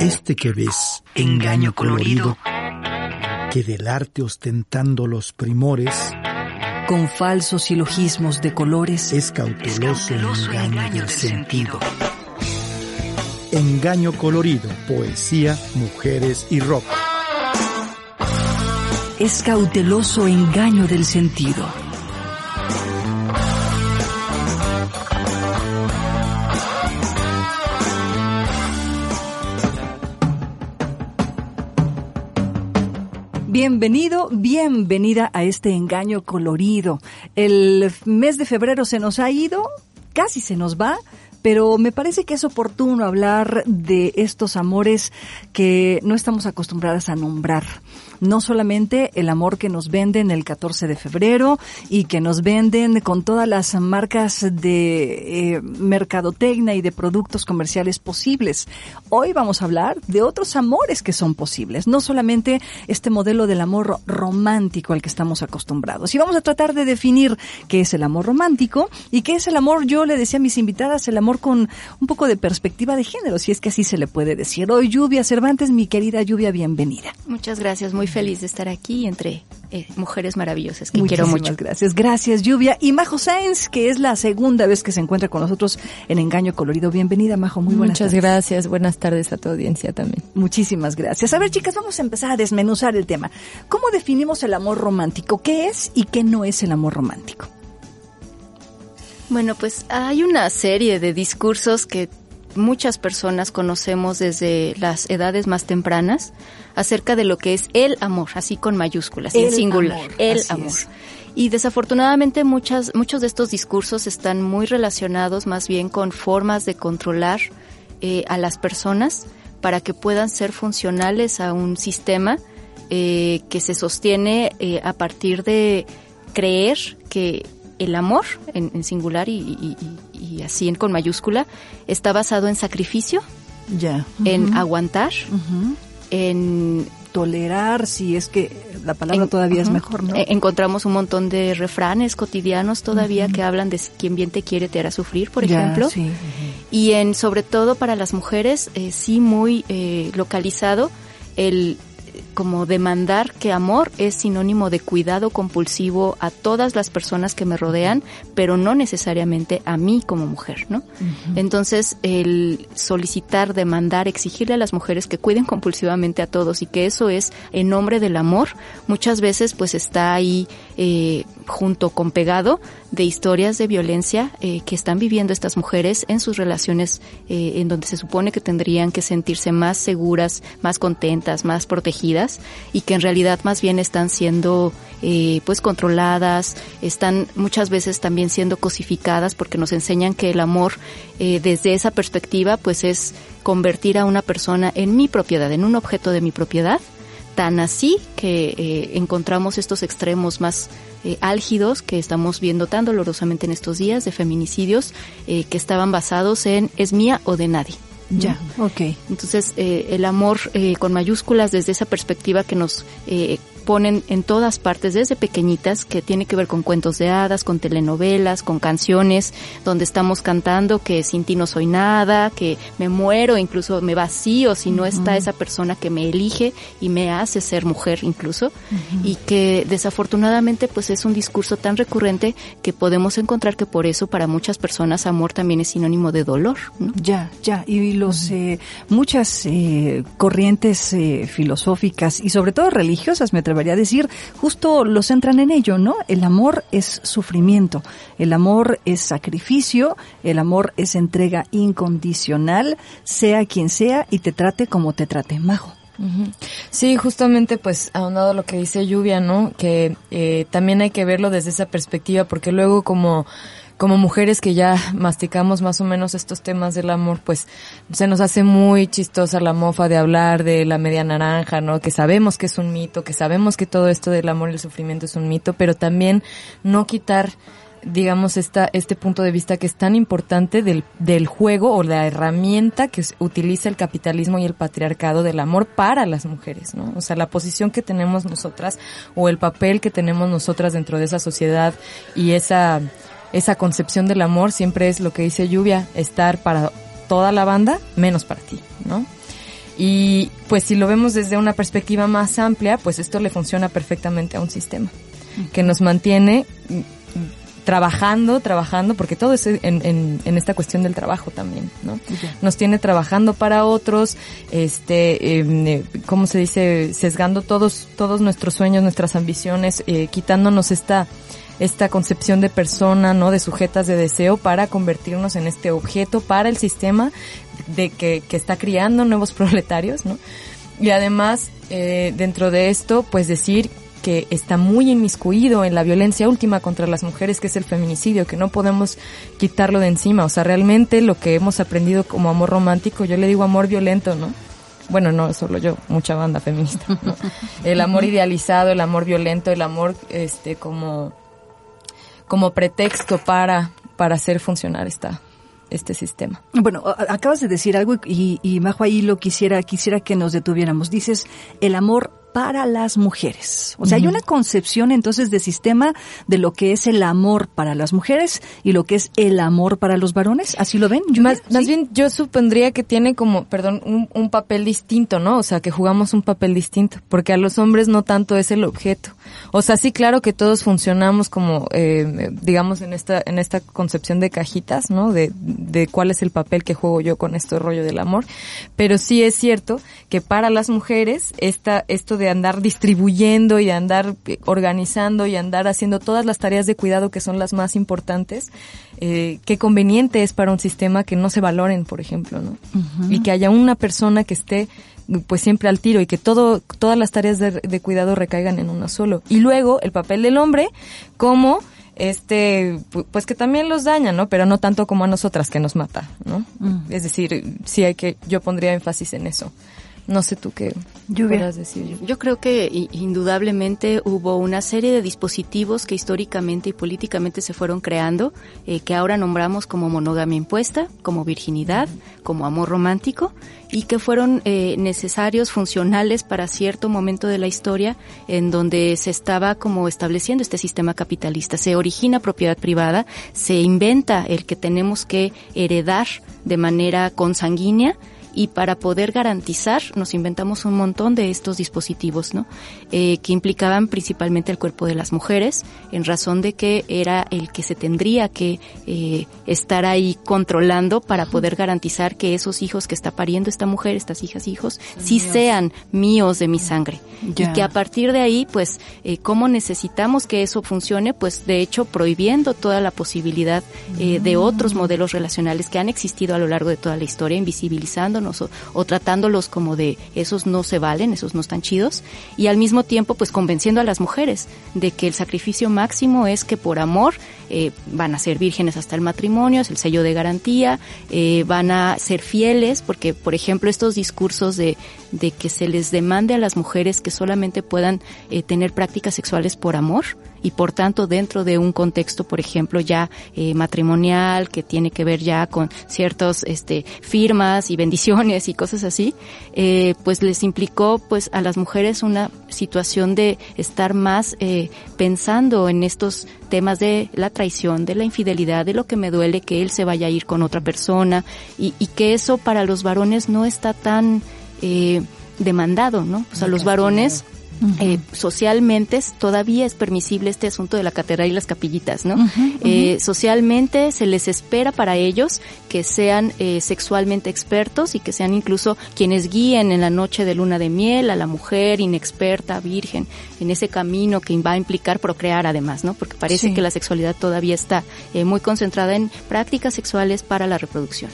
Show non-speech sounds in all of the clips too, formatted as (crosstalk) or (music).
Este que ves, engaño colorido, que del arte ostentando los primores, con falsos silogismos de colores, es cauteloso, engaño, del sentido. Engaño colorido, poesía, mujeres y rock. Es cauteloso engaño del sentido. Bienvenido, bienvenida a este engaño colorido. El mes de febrero se nos ha ido, casi se nos va, pero me parece que es oportuno hablar de estos amores que no estamos acostumbradas a nombrar no solamente el amor que nos venden el 14 de febrero y que nos venden con todas las marcas de eh, mercadotecnia y de productos comerciales posibles. Hoy vamos a hablar de otros amores que son posibles, no solamente este modelo del amor romántico al que estamos acostumbrados. Y vamos a tratar de definir qué es el amor romántico y qué es el amor, yo le decía a mis invitadas, el amor con un poco de perspectiva de género, si es que así se le puede decir. Hoy Lluvia Cervantes, mi querida Lluvia, bienvenida. Muchas gracias, muy feliz de estar aquí entre eh, mujeres maravillosas que quiero mucho. gracias. Gracias, Lluvia. Y Majo Sáenz, que es la segunda vez que se encuentra con nosotros en Engaño Colorido. Bienvenida, Majo. Muy buenas Muchas gracias. Buenas tardes a tu audiencia también. Muchísimas gracias. A ver, chicas, vamos a empezar a desmenuzar el tema. ¿Cómo definimos el amor romántico? ¿Qué es y qué no es el amor romántico? Bueno, pues hay una serie de discursos que muchas personas conocemos desde las edades más tempranas acerca de lo que es el amor, así con mayúsculas, en singular, el amor. Y desafortunadamente muchas, muchos de estos discursos están muy relacionados más bien con formas de controlar eh, a las personas para que puedan ser funcionales a un sistema eh, que se sostiene eh, a partir de creer que el amor, en, singular y, así en con mayúscula, está basado en sacrificio, ya, en aguantar, en tolerar, si es que la palabra todavía es mejor, ¿no? E, encontramos un montón de refranes cotidianos todavía que hablan de quien bien te quiere te hará sufrir, por ejemplo. Y en sobre todo para las mujeres, eh, sí muy eh, localizado el como demandar que amor es sinónimo de cuidado compulsivo a todas las personas que me rodean, pero no necesariamente a mí como mujer, ¿no? Entonces, el solicitar, demandar, exigirle a las mujeres que cuiden compulsivamente a todos y que eso es en nombre del amor, muchas veces pues está ahí eh, junto con pegado de historias de violencia eh, que están viviendo estas mujeres en sus relaciones eh, en donde se supone que tendrían que sentirse más seguras, más contentas, más protegidas y que en realidad más bien están siendo eh, pues controladas, están muchas veces también siendo cosificadas porque nos enseñan que el amor desde esa perspectiva pues es convertir a una persona en mi propiedad, en un objeto de mi propiedad tan así que eh, encontramos estos extremos más eh, álgidos que estamos viendo tan dolorosamente en estos días de feminicidios eh, que estaban basados en es mía o de nadie. Ya, ok. Entonces, el amor con mayúsculas desde esa perspectiva que nos ponen en todas partes desde pequeñitas que tiene que ver con cuentos de hadas, con telenovelas, con canciones donde estamos cantando que sin ti no soy nada, que me muero, incluso me vacío si no está esa persona que me elige y me hace ser mujer incluso. Y que desafortunadamente pues es un discurso tan recurrente que podemos encontrar que por eso para muchas personas amor también es sinónimo de dolor, ¿no? Ya, ya. Y los eh, muchas eh, corrientes eh, filosóficas y sobre todo religiosas me atrevería decir, justo lo centran en ello, ¿no? El amor es sufrimiento, el amor es sacrificio, el amor es entrega incondicional, sea quien sea y te trate como te trate. Majo. Sí, justamente pues ahondado lo que dice Lluvia, ¿no? Que eh, también hay que verlo desde esa perspectiva porque luego como como mujeres que ya masticamos más o menos estos temas del amor, pues se nos hace muy chistosa la mofa de hablar de la media naranja, ¿no? Que sabemos que es un mito, que sabemos que todo esto del amor y el sufrimiento es un mito, pero también no quitar digamos, esta, este punto de vista que es tan importante del, del juego o la herramienta que utiliza el capitalismo y el patriarcado del amor para las mujeres, ¿no? O sea, la posición que tenemos nosotras o el papel que tenemos nosotras dentro de esa sociedad y esa, esa concepción del amor siempre es lo que dice Lluvia, estar para toda la banda menos para ti, ¿no? Y pues si lo vemos desde una perspectiva más amplia, pues esto le funciona perfectamente a un sistema que nos mantiene trabajando, trabajando, porque todo es en, en, en esta cuestión del trabajo también, ¿no? Nos tiene trabajando para otros, este, em, eh, ¿cómo se dice? Sesgando todos, todos nuestros sueños, nuestras ambiciones, eh, quitándonos esta, esta concepción de persona, ¿no? De sujetas de deseo para convertirnos en este objeto para el sistema de que, que está criando nuevos (laughs) proletarios, ¿no? Y además, eh, dentro de esto, pues decir que está muy inmiscuido en la violencia última contra las mujeres, que es el feminicidio, que no podemos quitarlo de encima. O sea, realmente lo que hemos aprendido como amor romántico, yo le digo amor violento, ¿no? Bueno, no solo yo, mucha banda feminista. ¿no? El amor (laughs) idealizado, el amor violento, el amor este como como pretexto para para hacer funcionar esta este sistema. Bueno, acabas de decir algo y, y Majo ahí lo quisiera quisiera que nos detuviéramos. Dices el amor para las mujeres. O sea, hay una concepción entonces de sistema de lo que es el amor para las mujeres y lo que es el amor para los varones. ¿Así lo ven? Más, más, bien yo supondría que tiene como, perdón, un, un, papel distinto, ¿no? O sea, que jugamos un papel distinto, porque a los hombres no tanto es el objeto. O sea, sí, claro que todos funcionamos como, eh, digamos, en esta, en esta concepción de cajitas, ¿no? De, de cuál es el papel que juego yo con este rollo del amor. Pero sí es cierto que para las mujeres esta, esto de de andar distribuyendo y de andar eh, organizando y andar haciendo todas las tareas de cuidado que son las más importantes, eh, qué conveniente es para un sistema que no se valoren, por ejemplo, ¿no? Y que haya una persona que esté pues siempre al tiro y que todo, todas las tareas de, de cuidado recaigan en uno solo. Y luego el papel del hombre como este, pues que también los daña, ¿no? Pero no tanto como a nosotras que nos mata, ¿no? Es decir, sí hay que, yo pondría énfasis en eso. No sé tú qué quieras decir. Yo creo que indudablemente hubo una serie de dispositivos que históricamente y políticamente se fueron creando, eh, que ahora nombramos como monogamia impuesta, como virginidad, como amor romántico, y que fueron eh, necesarios, funcionales para cierto momento de la historia en donde se estaba como estableciendo este sistema capitalista. Se origina propiedad privada, se inventa el que tenemos que heredar de manera consanguínea, y para poder garantizar nos inventamos un montón de estos dispositivos, ¿no? Eh, que implicaban principalmente el cuerpo de las mujeres, en razón de que era el que se tendría que eh, estar ahí controlando para poder garantizar que esos hijos que está pariendo esta mujer, estas hijas, hijos, sí sean míos de mi sangre. Y que a partir de ahí, pues, eh, ¿cómo necesitamos que eso funcione? Pues, de hecho, prohibiendo toda la posibilidad eh, de otros modelos relacionales que han existido a lo largo de toda la historia, invisibilizando o, tratándolos como de esos no se valen, esos no están chidos, y al mismo tiempo pues convenciendo a las mujeres de que el sacrificio máximo es que por amor eh, van a ser vírgenes hasta el matrimonio, es el sello de garantía, eh, van a ser fieles, porque por ejemplo estos discursos de, de que se les demande a las mujeres que solamente puedan eh, tener prácticas sexuales por amor, y por tanto dentro de un contexto, por ejemplo, ya eh, matrimonial, que tiene que ver ya con ciertos este, firmas y bendiciones y cosas así, eh, pues les implicó pues a las mujeres una situación de estar más eh, pensando en estos temas de la traición, de la infidelidad, de lo que me duele que él se vaya a ir con otra persona y, y que eso para los varones no está tan eh, demandado, ¿no? O sea, los varones eh, socialmente todavía es permisible este asunto de la catedral y las capillitas, ¿no? Eh, socialmente se les espera para ellos que sean eh, sexualmente expertos y que sean incluso quienes guíen en la noche de luna de miel a la mujer inexperta, virgen, en ese camino que va a implicar procrear además, ¿no? Porque parece que la sexualidad todavía está muy concentrada en prácticas sexuales para la reproducción.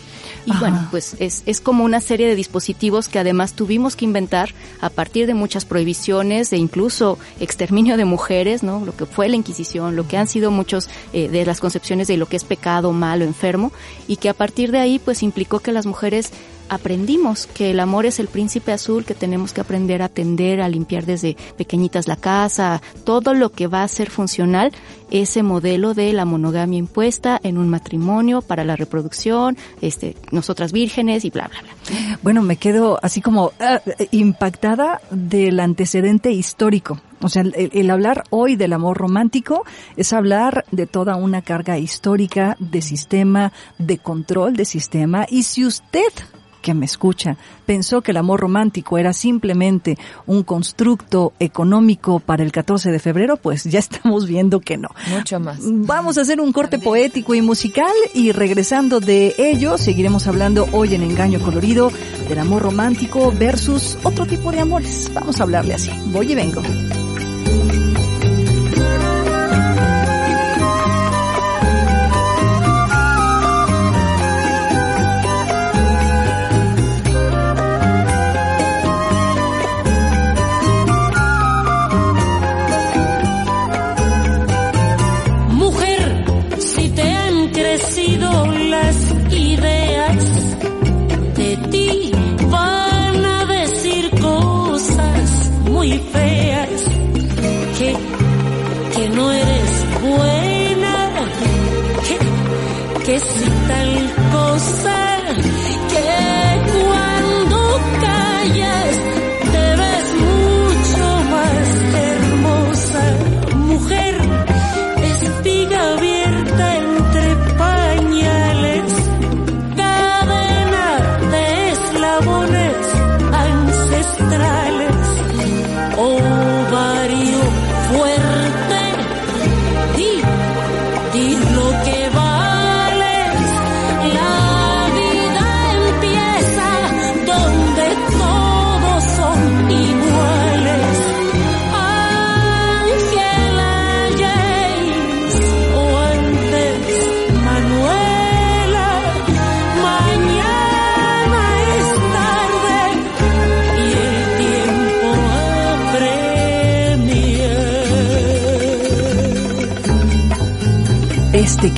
Y bueno, pues es, es como una serie de dispositivos que además tuvimos que inventar a partir de muchas prohibiciones crímenes e incluso exterminio de mujeres, ¿no? Lo que fue la Inquisición, lo que han sido muchos eh, de las concepciones de lo que es pecado, malo, enfermo, y que a partir de ahí pues implicó que las mujeres aprendimos que el amor es el príncipe azul, que tenemos que aprender a atender, a limpiar desde pequeñitas la casa, todo lo que va a ser funcional, ese modelo de la monogamia impuesta en un matrimonio para la reproducción, este, nosotras vírgenes y bla, bla, bla. Bueno, me quedo así como ah, impactada del antecedente histórico. O sea, el, hablar hoy del amor romántico es hablar de toda una carga histórica de sistema, de control de sistema. Y si usted que me escucha pensó que el amor romántico era simplemente un constructo económico para el 14 de febrero, pues ya (laughs) estamos viendo que no. Mucho más. Vamos a hacer un corte poético y musical y regresando de ello seguiremos hablando hoy en Engaño Colorido del amor romántico versus otro tipo de amores. Vamos a hablarle así. Voy y vengo. Este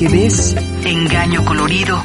que ves, engaño colorido.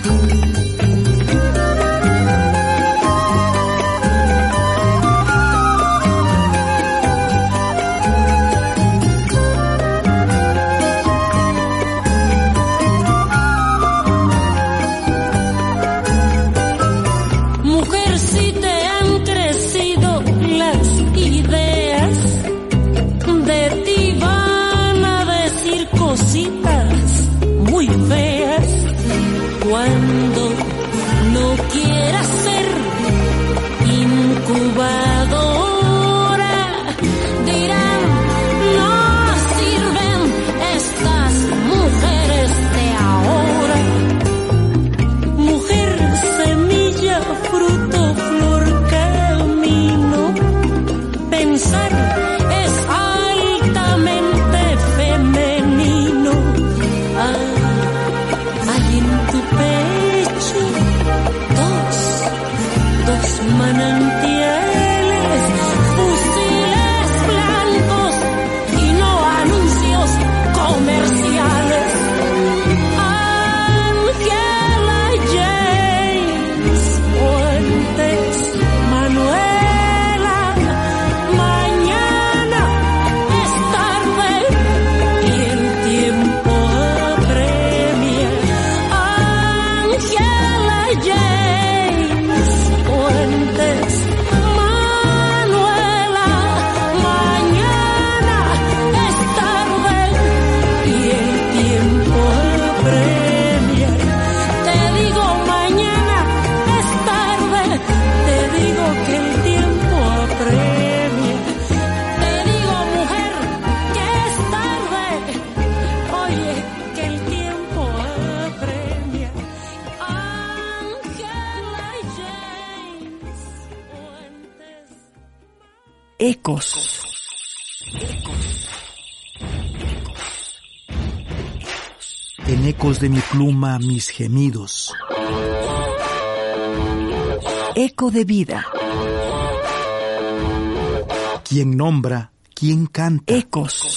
Thank you. De mi pluma mis gemidos. Eco de vida. Quien nombra, ¿Quién canta? Ecos. Ecos.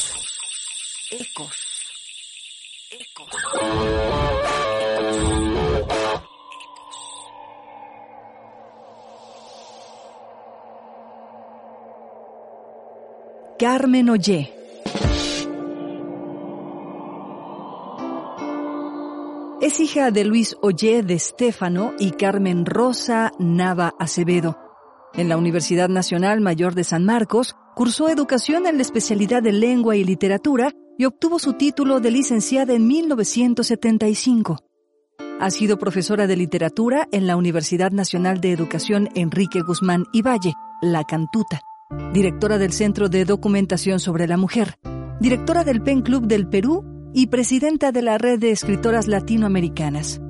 Carmen Ollé. Es hija de Luis Ollé de Estéfano y Carmen Rosa Nava Acevedo. En la Universidad Nacional Mayor de San Marcos, cursó educación en la especialidad de lengua y literatura y obtuvo su título de licenciada en 1975. Ha sido profesora de literatura en la Universidad Nacional de Educación Enrique Guzmán y Valle, La Cantuta, directora del Centro de Documentación sobre la Mujer, directora del PEN Club del Perú y presidenta de la Red de Escritoras Latinoamericanas.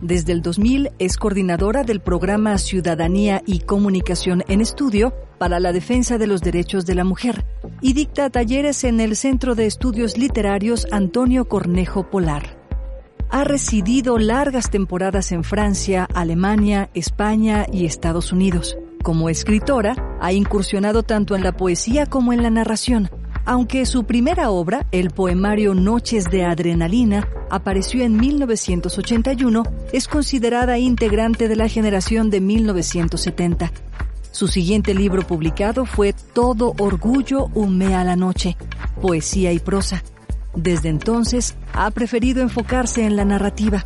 Desde el 2000 es coordinadora del programa Ciudadanía y Comunicación en Estudio para la Defensa de los Derechos de la Mujer y dicta talleres en el Centro de Estudios Literarios Antonio Cornejo Polar. Ha residido largas temporadas en Francia, Alemania, España y Estados Unidos. Como escritora, ha incursionado tanto en la poesía como en la narración, aunque su primera obra, el poemario Noches de Adrenalina, apareció en 1981, es considerada integrante de la generación de 1970. Su siguiente libro publicado fue Todo Orgullo humea la noche, poesía y prosa. Desde entonces ha preferido enfocarse en la narrativa.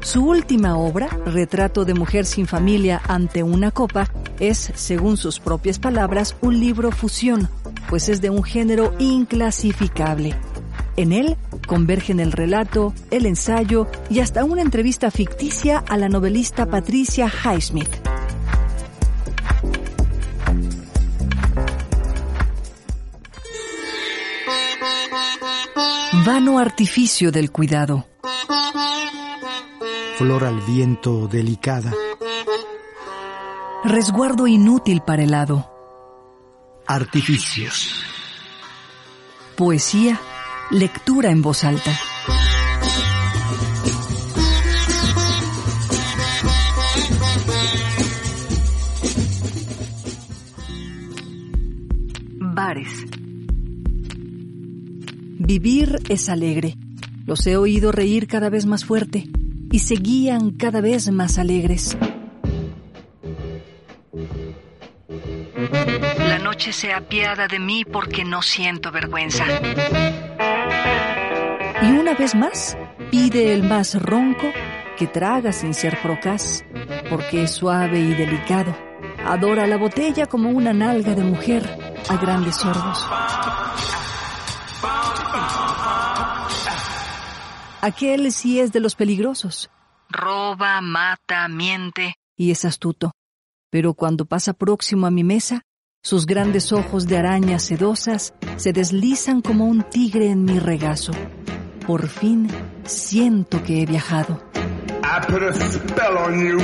Su última obra, Retrato de mujer sin familia ante una copa, es, según sus propias palabras, un libro fusión, pues es de un género inclasificable. En él convergen el relato, el ensayo y hasta una entrevista ficticia a la novelista Patricia Highsmith. Vano artificio del cuidado flor al viento delicada. Resguardo inútil para el hado. Artificios. Poesía, lectura en voz alta. Vivir es alegre. Los he oído reír cada vez más fuerte y seguían cada vez más alegres. La noche se apiada de mí porque no siento vergüenza. Y una vez más, pide el más ronco que traga sin ser procaz, porque es suave y delicado. Adora la botella como una nalga de mujer a grandes sordos. Aquel sí es de los peligrosos. Roba, mata, miente y es astuto. Pero cuando pasa próximo a mi mesa, sus grandes ojos de arañas sedosas se deslizan como un tigre en mi regazo. Por fin siento que he viajado. I put a spell on you.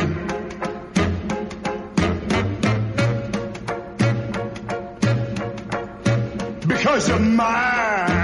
Because you're mine.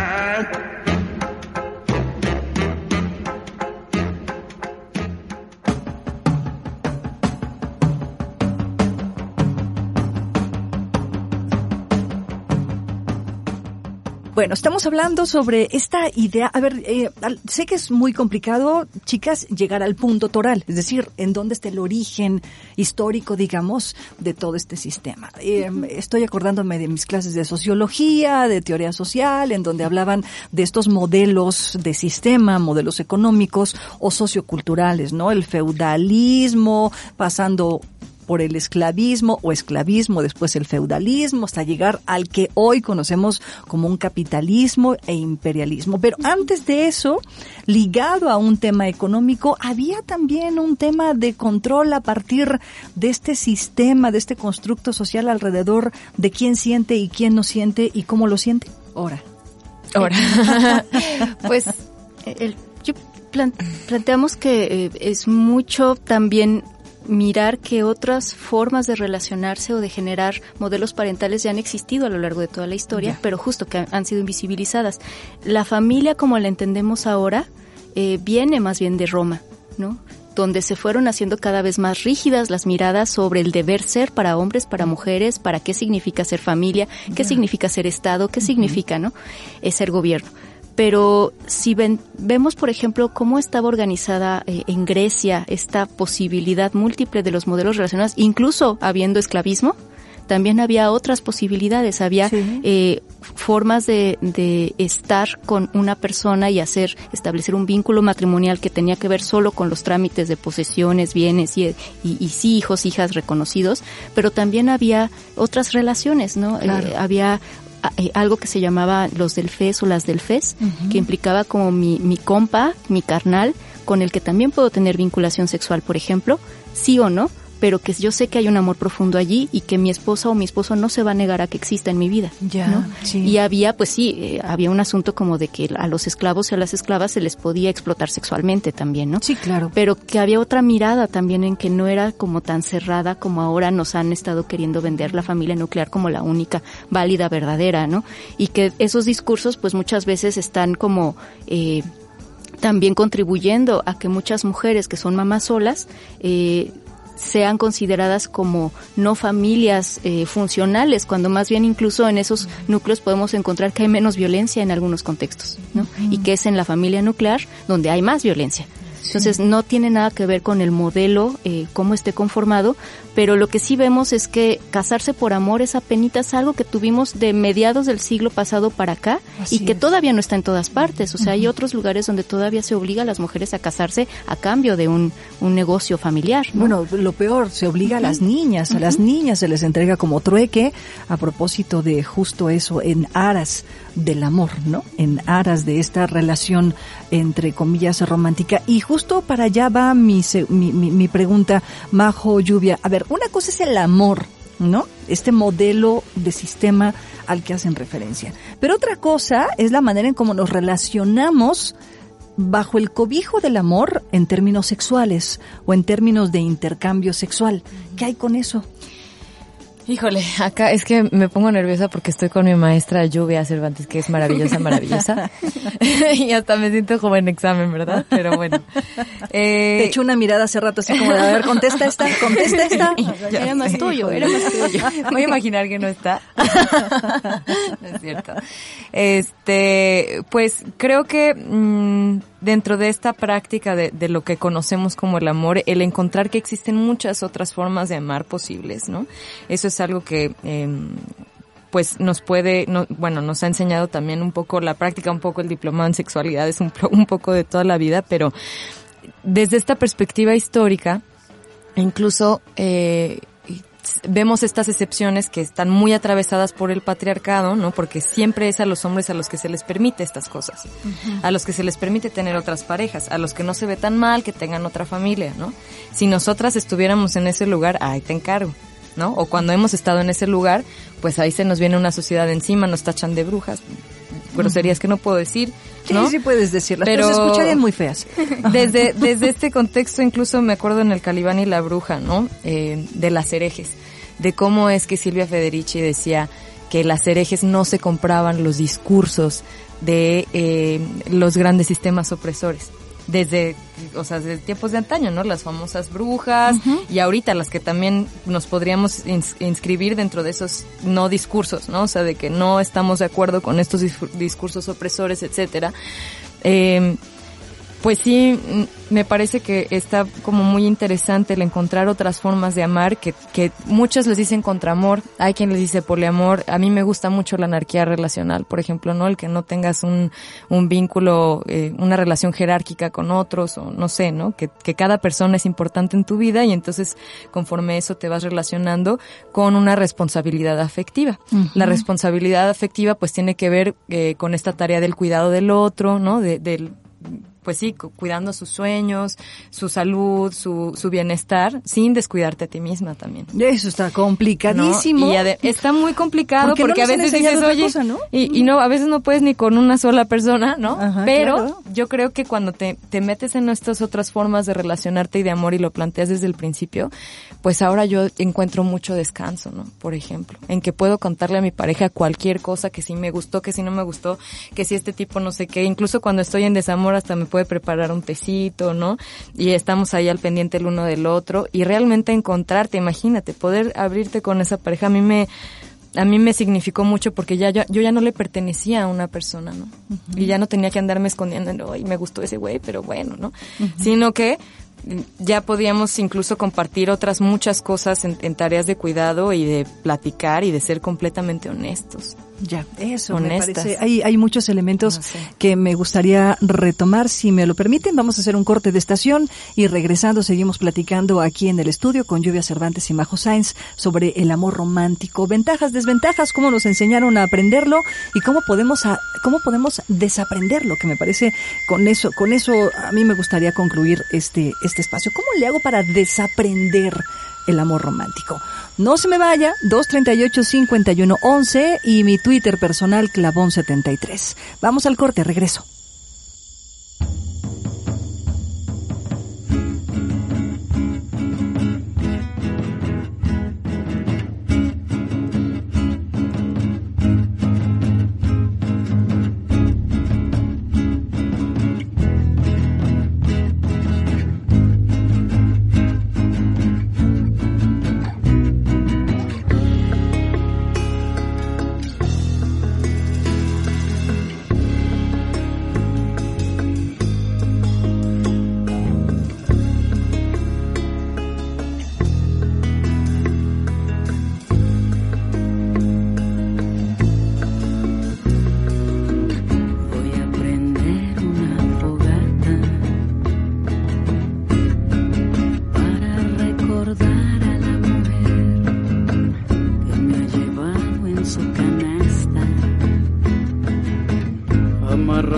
Bueno, estamos hablando sobre esta idea. A ver, eh, sé que es muy complicado, chicas, llegar al punto toral, es decir, en dónde está el origen histórico, digamos, de todo este sistema. Eh, estoy acordándome de mis clases de sociología, de teoría social, en donde hablaban de estos modelos de sistema, modelos económicos o socioculturales, ¿no? El feudalismo, pasando por el esclavismo o esclavismo, después el feudalismo, hasta llegar al que hoy conocemos como un capitalismo e imperialismo. Pero antes de eso, ligado a un tema económico, había también un tema de control a partir de este sistema, de este constructo social alrededor de quién siente y quién no siente y cómo lo siente. Ahora. Ahora. (laughs) pues el, yo planteamos que eh, es mucho también mirar que otras formas de relacionarse o de generar modelos parentales ya han existido a lo largo de toda la historia, pero justo que han sido invisibilizadas. La familia como la entendemos ahora eh, viene más bien de Roma, ¿no? donde se fueron haciendo cada vez más rígidas las miradas sobre el deber ser para hombres, para mujeres, para qué significa ser familia, qué significa ser Estado, qué significa, ¿no? Es ser gobierno. Pero si ven, vemos, por ejemplo, cómo estaba organizada eh, en Grecia esta posibilidad múltiple de los modelos relacionados, incluso habiendo esclavismo, también había otras posibilidades, había eh, formas de, de, estar con una persona y hacer, establecer un vínculo matrimonial que tenía que ver solo con los trámites de posesiones, bienes y, y, sí, hijos, hijas reconocidos, pero también había otras relaciones, ¿no? Eh, había algo que se llamaba los del FES o las del FES, que implicaba como mi, mi compa, mi carnal, con el que también puedo tener vinculación sexual, por ejemplo, sí o no, pero que yo sé que hay un amor profundo allí y que mi esposa o mi esposo no se va a negar a que exista en mi vida. Ya, Y había, pues sí, eh, había un asunto como de que a los esclavos y a las esclavas se les podía explotar sexualmente también, ¿no? Sí, claro. Pero que había otra mirada también en que no era como tan cerrada como ahora nos han estado queriendo vender la familia nuclear como la única válida, verdadera, ¿no? Y que esos discursos, pues muchas veces están como... Eh, también contribuyendo a que muchas mujeres que son mamás solas eh, sean consideradas como no familias eh, funcionales, cuando más bien incluso en esos núcleos podemos encontrar que hay menos violencia en algunos contextos, ¿no? Y que es en la familia nuclear donde hay más violencia. Entonces no tiene nada que ver con el modelo, eh, cómo esté conformado, pero lo que sí vemos es que casarse por amor es apenas algo que tuvimos de mediados del siglo pasado para acá y que todavía no está en todas partes. O sea, hay otros lugares donde todavía se obliga a las mujeres a casarse a cambio de un, un negocio familiar. Bueno, lo peor, se obliga a las niñas, a las niñas se les entrega como trueque a propósito de justo eso, en aras del amor, ¿no? En aras de esta relación entre comillas romántica. Y justo para allá va mi, mi, mi pregunta, Majo Lluvia. A ver, una cosa es el amor, ¿no? Este modelo de sistema al que hacen referencia. Pero otra cosa es la manera en cómo nos relacionamos bajo el cobijo del amor en términos sexuales o en términos de intercambio sexual. ¿Qué hay con eso? Híjole, acá es que me pongo nerviosa porque estoy con mi maestra Lluvia Cervantes, que es maravillosa, maravillosa. (laughs) (laughs) y hasta me siento como en examen, ¿verdad? Pero bueno. Eh, Te echo una mirada hace rato así como de, a ver, contesta esta, contesta esta. (laughs) era más tuyo, era más tuyo. Voy a imaginar que no está. no es cierto. Este, pues creo que mmm, dentro de esta práctica de, de, lo que conocemos como el amor, el encontrar que existen muchas otras formas de amar posibles, ¿no? Eso es algo que, eh, pues nos puede, no, bueno, nos ha enseñado también un poco la práctica, un poco el diplomado en sexualidad, es un, un poco de toda la vida, pero desde esta perspectiva histórica, incluso eh, vemos estas excepciones que están muy atravesadas por el patriarcado, ¿no? Porque siempre es a los hombres a los que se les permite estas cosas, a los que se les permite tener otras parejas, a los que no se ve tan mal que tengan otra familia, ¿no? Si nosotras estuviéramos en ese lugar, ahí te encargo, ¿no? O cuando hemos estado en ese lugar, pues ahí se nos viene una sociedad encima, nos tachan de brujas, groserías que no puedo decir, ¿no? Sí, sí puedes decirlas, pero, se escucharían muy feas. (laughs) Desde, desde este contexto, incluso me acuerdo en el Calibán y la Bruja, ¿no? Eh, de las herejes, de cómo es que Silvia Federici decía que las herejes no se compraban los discursos de eh, los grandes sistemas opresores desde, o sea, desde tiempos de antaño, ¿no? Las famosas brujas y ahorita las que también nos podríamos inscribir dentro de esos no discursos, ¿no? O sea, de que no estamos de acuerdo con estos discursos opresores, etcétera. Eh, pues sí, me parece que está como muy interesante el encontrar otras formas de amar, que, que muchos les dicen contraamor, hay quien les dice poliamor, a mí me gusta mucho la anarquía relacional, por ejemplo, ¿no? El que no tengas un, un vínculo, eh, una relación jerárquica con otros, o no sé, ¿no? Que, que cada persona es importante en tu vida y entonces conforme eso te vas relacionando con una responsabilidad afectiva. La responsabilidad afectiva pues tiene que ver eh, con esta tarea del cuidado del otro, ¿no? De, del pues sí, cuidando sus sueños, su salud, su, su bienestar, sin descuidarte a ti misma también. Eso está complicadísimo. Y está muy complicado porque a veces dices, oye, Y, y, no, a veces no puedes ni con una sola persona, ¿no? Pero yo creo que cuando te, te metes en estas otras formas de relacionarte y de amor y lo planteas desde el principio, pues ahora yo encuentro mucho descanso, ¿no? Por ejemplo, en que puedo contarle a mi pareja cualquier cosa que sí me gustó, que sí no me gustó, que si este tipo no sé qué, incluso cuando estoy en desamor hasta me puede preparar un tecito, ¿no? Y estamos ahí al pendiente el uno del otro y realmente encontrarte, imagínate, poder abrirte con esa pareja a mí me a mí me significó mucho porque ya yo, ya no le pertenecía a una persona, ¿no? Y ya no tenía que andarme escondiendo, y me gustó ese güey, pero bueno, ¿no? Sino que ya podíamos incluso compartir otras muchas cosas en, tareas de cuidado y de platicar y de ser completamente honestos. Ya, eso me parece. Hay, hay muchos elementos que me gustaría retomar. Si me lo permiten, vamos a hacer un corte de estación y regresando seguimos platicando aquí en el estudio con Lluvia Cervantes y Majo Sainz sobre el amor romántico, ventajas, desventajas, cómo nos enseñaron a aprenderlo y cómo podemos a, cómo podemos desaprenderlo, que me parece con eso, con eso a mí me gustaría concluir este, este espacio. ¿Cómo le hago para desaprender el amor romántico. No se me vaya, 238-5111 y mi Twitter personal clavón73. Vamos al corte, regreso.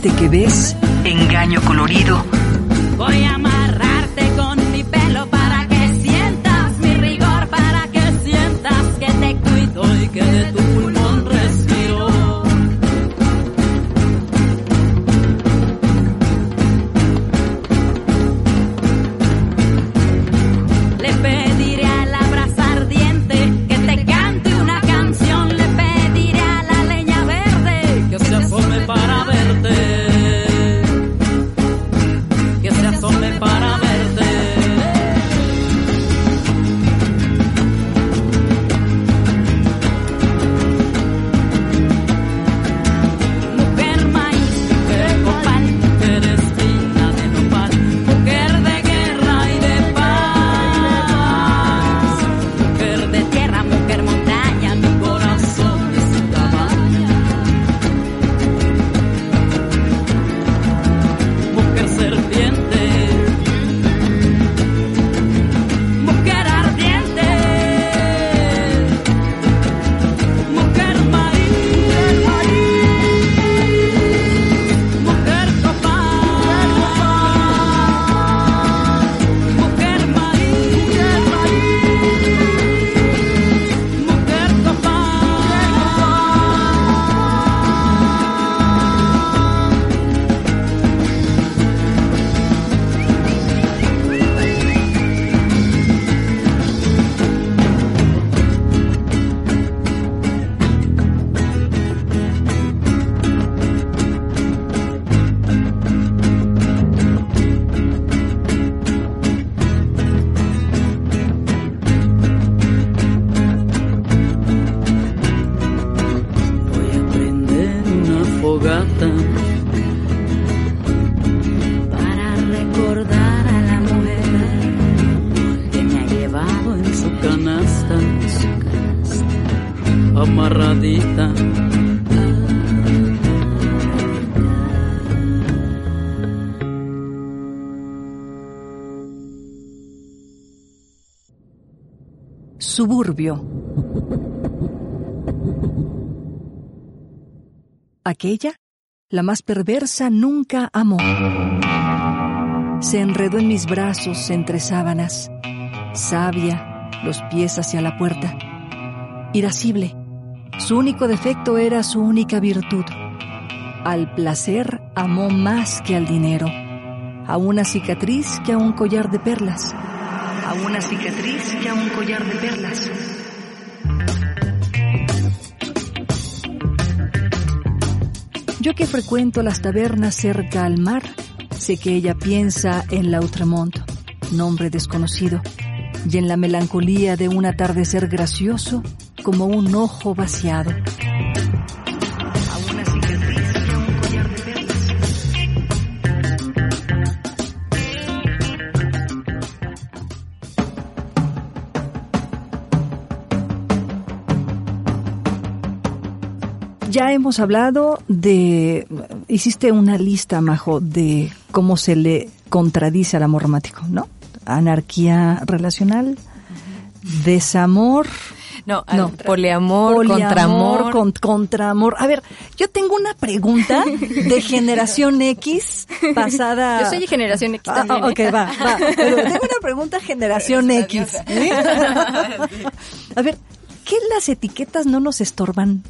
se asome para amarradita. Suburbio. Aquella, la más perversa, nunca amó. Se enredó en mis brazos entre sábanas, sabia, los pies hacia la puerta. Irascible, su único defecto era su única virtud. Al placer amó más que al dinero, a una cicatriz que a un collar de perlas, a una cicatriz que a un collar de perlas. Yo que frecuento las tabernas cerca al mar, sé que ella piensa en Lautremont, nombre desconocido, y en la melancolía de un atardecer gracioso como un ojo vaciado. Ya hemos hablado de, hiciste una lista, Majo, de cómo se le contradice al amor romántico, ¿no? Anarquía relacional, desamor. No, no. poliamor, contramor. Con, contramor. A ver, yo tengo una pregunta de (laughs) generación X pasada. Yo soy de generación X ah, también. Ah, ok, va, va. Pero (laughs) tengo una pregunta generación X. ¿eh? (laughs) A ver, ¿qué las etiquetas no nos estorban?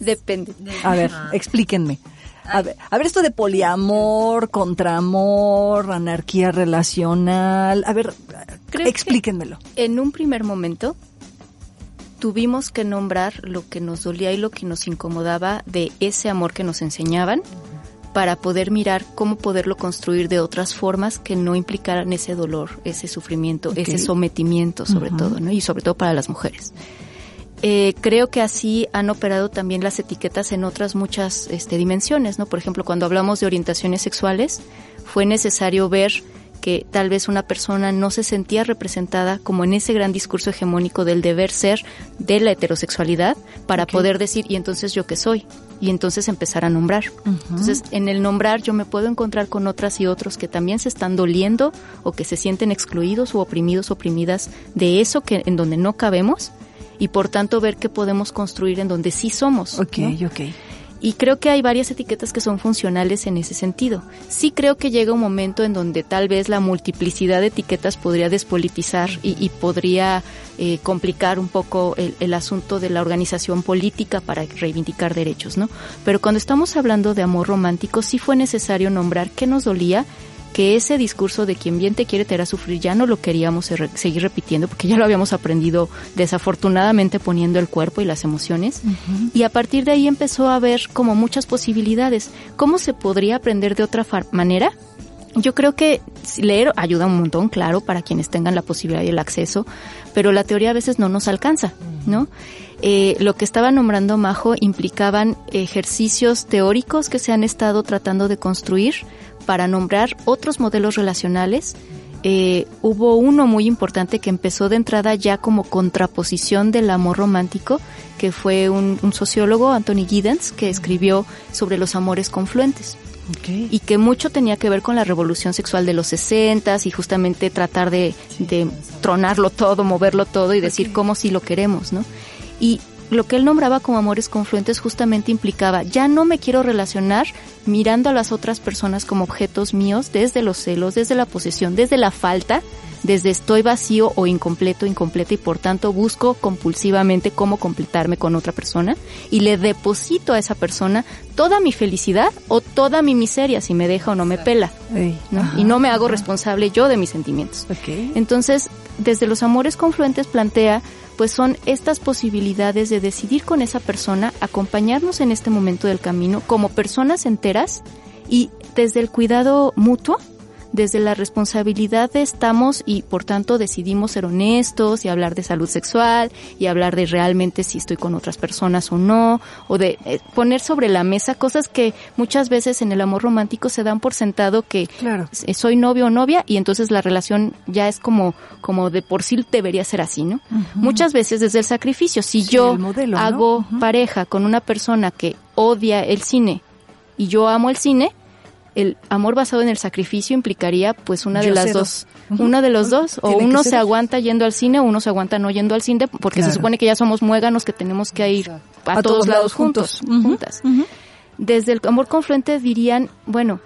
Depende. A ver, explíquenme. A ver, a ver esto de poliamor, contramor, anarquía relacional. A ver, explíquenmelo. En un primer momento tuvimos que nombrar lo que nos dolía y lo que nos incomodaba de ese amor que nos enseñaban para poder mirar cómo poderlo construir de otras formas que no implicaran ese dolor, ese sufrimiento, ese sometimiento sobre todo, ¿no? Y sobre todo para las mujeres. Eh, creo que así han operado también las etiquetas en otras muchas este, dimensiones, ¿no? Por ejemplo, cuando hablamos de orientaciones sexuales, fue necesario ver que tal vez una persona no se sentía representada como en ese gran discurso hegemónico del deber ser de la heterosexualidad para poder decir, y entonces yo qué soy, y entonces empezar a nombrar. Entonces, en el nombrar yo me puedo encontrar con otras y otros que también se están doliendo o que se sienten excluidos o oprimidos, oprimidas de eso que en donde no cabemos y por tanto ver qué podemos construir en donde sí somos. Ok, ok. Y creo que hay varias etiquetas que son funcionales en ese sentido. Sí creo que llega un momento en donde tal vez la multiplicidad de etiquetas podría despolitizar y, podría eh, complicar un poco el, el, asunto de la organización política para reivindicar derechos, ¿no? Pero cuando estamos hablando de amor romántico, sí fue necesario nombrar qué nos dolía que ese discurso de quien bien te quiere te hará sufrir ya no lo queríamos seguir repitiendo porque ya lo habíamos aprendido desafortunadamente poniendo el cuerpo y las emociones y a partir de ahí empezó a haber como muchas posibilidades. ¿Cómo se podría aprender de otra manera? Yo creo que leer ayuda un montón, claro, para quienes tengan la posibilidad y el acceso, pero la teoría a veces no nos alcanza, ¿no? Eh, lo que estaba nombrando Majo implicaban ejercicios teóricos que se han estado tratando de construir para nombrar otros modelos relacionales. Eh, hubo uno muy importante que empezó de entrada ya como contraposición del amor romántico, que fue un, sociólogo, Anthony Giddens, que escribió sobre los amores confluentes. Y que mucho tenía que ver con la revolución sexual de los 60 y justamente tratar de, tronarlo todo, moverlo todo y decir cómo si lo queremos, ¿no? Y lo que él nombraba como amores confluentes justamente implicaba, ya no me quiero relacionar mirando a las otras personas como objetos míos desde los celos, desde la posesión, desde la falta, desde estoy vacío o incompleto, incompleta y por tanto busco compulsivamente cómo completarme con otra persona y le deposito a esa persona toda mi felicidad o toda mi miseria si me deja o no me pela. Y no me hago responsable yo de mis sentimientos. Entonces, desde los amores confluentes plantea pues son estas posibilidades de decidir con esa persona, acompañarnos en este momento del camino como personas enteras y desde el cuidado mutuo desde la responsabilidad estamos y por tanto decidimos ser honestos y hablar de salud sexual y hablar de realmente si estoy con otras personas o no, o de eh, poner sobre la mesa cosas que muchas veces en el amor romántico se dan por sentado que claro. soy novio o novia y entonces la relación ya es como, como de por sí debería ser así, ¿no? Muchas veces desde el sacrificio, si yo hago pareja con una persona que odia el cine y yo amo el cine, el amor basado en el sacrificio implicaría pues una de las dos, una de los dos, o uno se aguanta yendo al cine o uno se aguanta no yendo al cine porque se supone que ya somos muéganos que tenemos que ir a, todos, lados juntos, juntas. Desde el amor confluente dirían, bueno,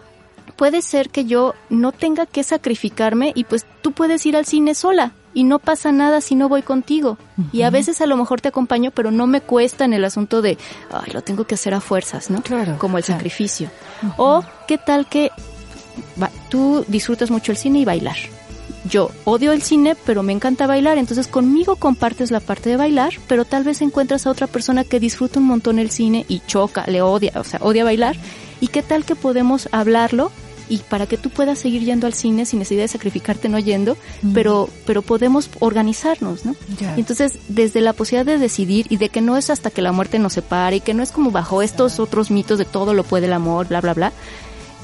puede ser que yo no tenga que sacrificarme y pues tú puedes ir al cine sola y no pasa nada si no voy contigo. Y a veces a lo mejor te acompaño, pero no me cuesta en el asunto de, ay, lo tengo que hacer a fuerzas, ¿no? Claro. Como el sacrificio. O qué tal que tú disfrutas mucho el cine y bailar. Yo odio el cine, pero me encanta bailar, entonces conmigo compartes la parte de bailar, pero tal vez encuentras a otra persona que disfruta un montón el cine y choca, le odia, o sea, odia bailar. ¿Y qué tal que podemos hablarlo y para que tú puedas seguir yendo al cine sin necesidad de sacrificarte no yendo, pero, pero podemos organizarnos, ¿no? Entonces, desde la posibilidad de decidir y de que no es hasta que la muerte nos separe y que no es como bajo estos otros mitos de todo lo puede el amor, bla, bla, bla,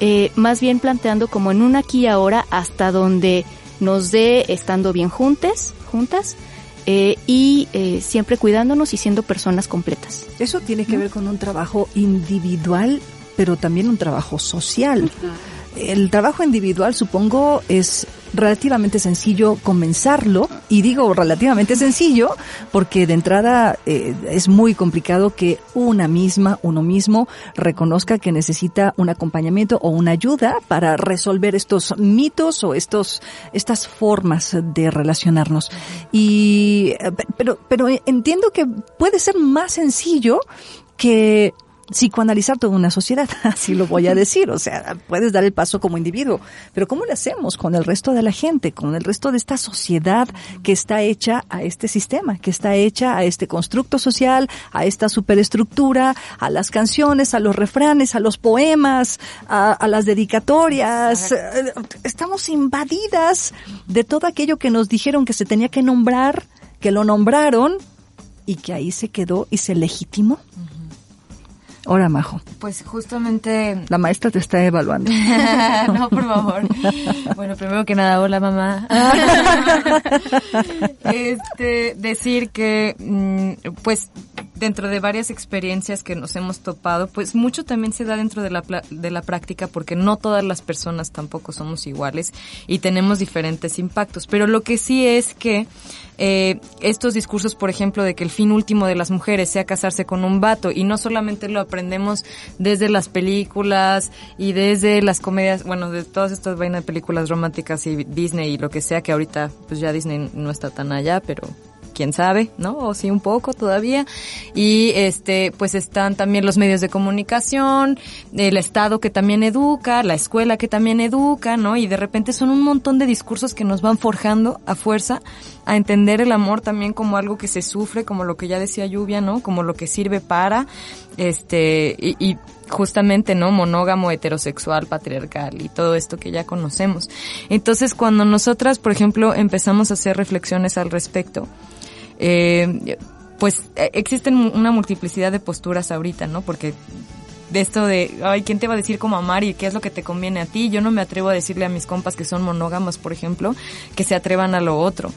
eh, más bien planteando como en un aquí y ahora hasta donde nos dé estando bien juntes, juntas, eh, y eh, siempre cuidándonos y siendo personas completas. Eso tiene que ver con un trabajo individual, pero también un trabajo social el trabajo individual supongo es relativamente sencillo comenzarlo y digo relativamente sencillo porque de entrada eh, es muy complicado que una misma, uno mismo reconozca que necesita un acompañamiento o una ayuda para resolver estos mitos o estos estas formas de relacionarnos. Y eh, pero pero entiendo que puede ser más sencillo que psicoanalizar toda una sociedad, (laughs) así lo voy a decir, o sea, puedes dar el paso como individuo, pero ¿cómo lo hacemos con el resto de la gente, con el resto de esta sociedad que está hecha a este sistema, que está hecha a este constructo social, a esta superestructura, a las canciones, a los refranes, a los poemas, a, a las dedicatorias? Estamos invadidas de todo aquello que nos dijeron que se tenía que nombrar, que lo nombraron y que ahí se quedó y se legitimó. Hola, Majo. Pues justamente... La maestra te está evaluando. (laughs) no, por favor. Bueno, primero que nada, hola, mamá. (laughs) este, decir que, mm, pues, dentro de varias experiencias que nos hemos topado, pues mucho también se da dentro de la, de la práctica porque no todas las personas tampoco somos iguales y tenemos diferentes impactos. Pero lo que sí es que eh, estos discursos, por ejemplo, de que el fin último de las mujeres sea casarse con un vato y no solamente lo aprendemos desde las películas y desde las comedias, bueno, de todas estas vainas de películas románticas y Disney y lo que sea, que ahorita pues ya Disney no está tan allá, pero quién sabe, ¿no? O sí un poco todavía. Y este, pues están también los medios de comunicación, el Estado que también educa, la escuela que también educa, ¿no? Y de repente son un montón de discursos que nos van forjando a fuerza a entender el amor también como algo que se sufre, como lo que ya decía Lluvia, ¿no? Como lo que sirve para, este, y, y justamente, ¿no? Monógamo, heterosexual, patriarcal y todo esto que ya conocemos. Entonces, cuando nosotras, por ejemplo, empezamos a hacer reflexiones al respecto, eh, pues eh, existen una multiplicidad de posturas ahorita, ¿no? Porque de esto de, ay, ¿quién te va a decir cómo amar y qué es lo que te conviene a ti? Yo no me atrevo a decirle a mis compas que son monógamas, por ejemplo, que se atrevan a lo otro.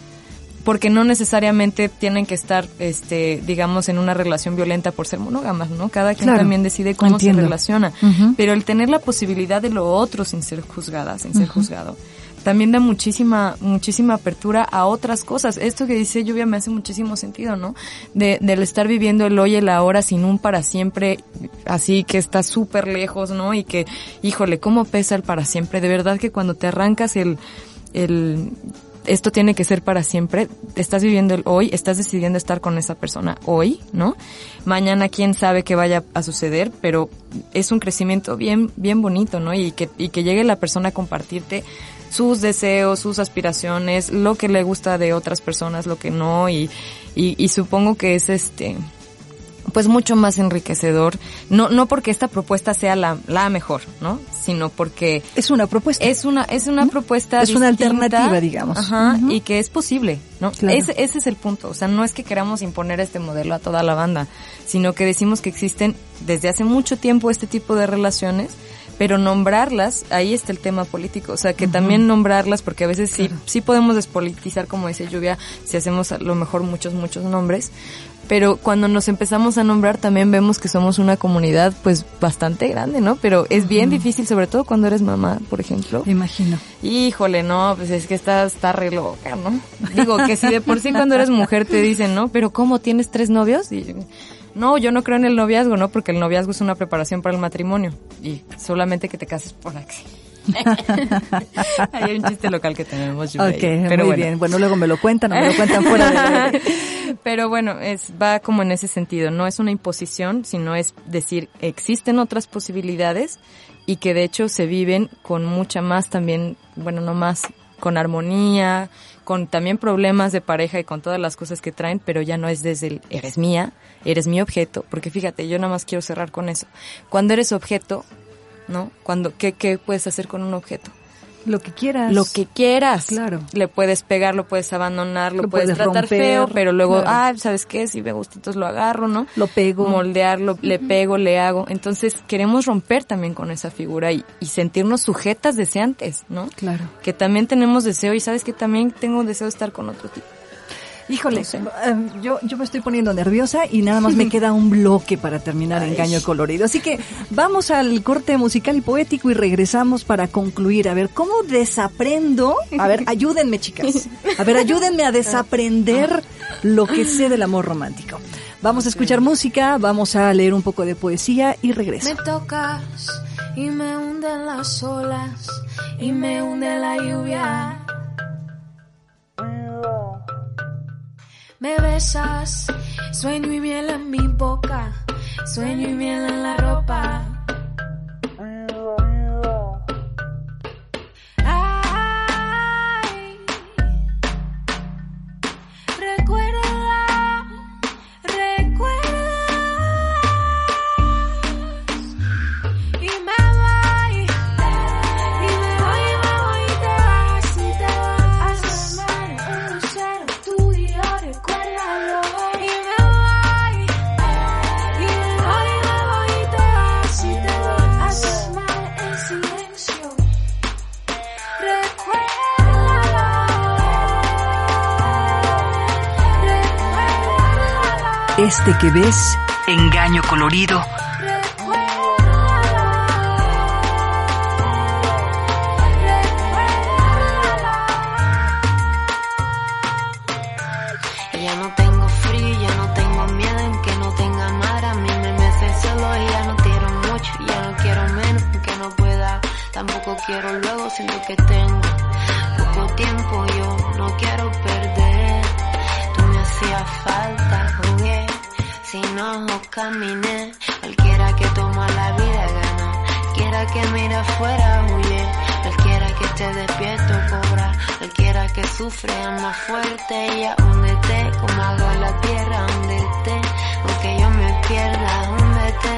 Porque no necesariamente tienen que estar, este, digamos, en una relación violenta por ser monógamas, ¿no? Cada quien también decide cómo se relaciona. Pero el tener la posibilidad de lo otro sin ser juzgada, sin ser juzgado también da muchísima, muchísima apertura a otras cosas. Esto que dice Lluvia me hace muchísimo sentido, ¿no? De, del estar viviendo el hoy y el ahora sin un para siempre, así que está súper lejos, ¿no? Y que, híjole, cómo pesa el para siempre. De verdad que cuando te arrancas el, el, esto tiene que ser para siempre, estás viviendo el hoy, estás decidiendo estar con esa persona hoy, ¿no? Mañana quién sabe qué vaya a suceder, pero es un crecimiento bien, bien bonito, ¿no? Y que, y que llegue la persona a compartirte sus deseos, sus aspiraciones, lo que le gusta de otras personas, lo que no, y, y, supongo que es este, pues mucho más enriquecedor, no, no porque esta propuesta sea la, la mejor, ¿no? Sino porque... Es una propuesta. Es una, es una propuesta Es una alternativa, digamos. Ajá, y que es posible, ¿no? Ese, ese es el punto, o sea, no es que queramos imponer este modelo a toda la banda, sino que decimos que existen desde hace mucho tiempo este tipo de relaciones, pero nombrarlas, ahí está el tema político, o sea, que también nombrarlas, porque a veces sí, sí podemos despolitizar, como dice Lluvia, si hacemos a lo mejor muchos, muchos nombres, pero cuando nos empezamos a nombrar también vemos que somos una comunidad pues bastante grande, ¿no? Pero es bien difícil, sobre todo cuando eres mamá, por ejemplo. Me imagino. Híjole, no, pues es que está, está re loca, ¿no? Digo que si de por sí cuando eres mujer te dicen, ¿no? Pero ¿cómo tienes tres novios? Y no, yo no creo en el noviazgo, ¿no? Porque el noviazgo es una preparación para el matrimonio y solamente que te cases por aquí. (laughs) Hay un chiste local que tenemos. Ok, pero muy bien. Bueno, luego me lo cuentan o me lo cuentan fuera de... (laughs) pero bueno, es, va como en ese sentido. No es una imposición, sino es decir, existen otras posibilidades y que de hecho se viven con mucha más también, bueno, no más, con armonía, con también problemas de pareja y con todas las cosas que traen, pero ya no es desde el eres mía, eres mi objeto, porque fíjate, yo nada más quiero cerrar con eso. Cuando eres objeto, ¿no? Cuando, ¿qué, qué puedes hacer con un objeto? Lo que quieras. Lo que quieras. Claro. Le puedes pegar, lo puedes abandonar, lo, puedes, tratar feo, pero luego, ah, ¿sabes qué? Si me gusta, entonces lo agarro, ¿no? Lo pego. Moldearlo, le pego, le hago. Entonces, queremos romper también con esa figura y, y sentirnos sujetas deseantes, ¿no? Claro. Que también tenemos deseo y sabes que también tengo deseo de estar con otro tipo. Híjole, em, yo, yo me estoy poniendo nerviosa y nada más me (laughs) queda un bloque para terminar Engaño Colorido. Así que vamos al corte musical y poético y regresamos para concluir. A ver, ¿cómo desaprendo? A ver, ayúdenme chicas. A ver, ayúdenme a desaprender lo que sé del amor romántico. Vamos a escuchar música, vamos a leer un poco de poesía y regreso. Me tocas y me hunden las olas y me hunde la lluvia. Me besas, sueño y miel en mi boca, sueño y miel en la ropa. Que ves, Engaño Colorido, caminé. Cualquiera que toma la vida gana, cualquiera que mira afuera huye. Cualquiera que esté despierto cobra, cualquiera que sufre ama fuerte. Y húndete como agua en la tierra, húndete, aunque yo me pierda, húndete,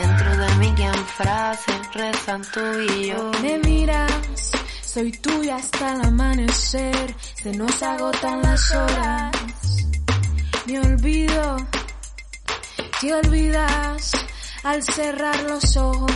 dentro de mí que en frases rezan tú y yo. Me miras, soy tuya hasta el amanecer, se nos agotan las horas, me olvido, te olvidas al cerrar los ojos,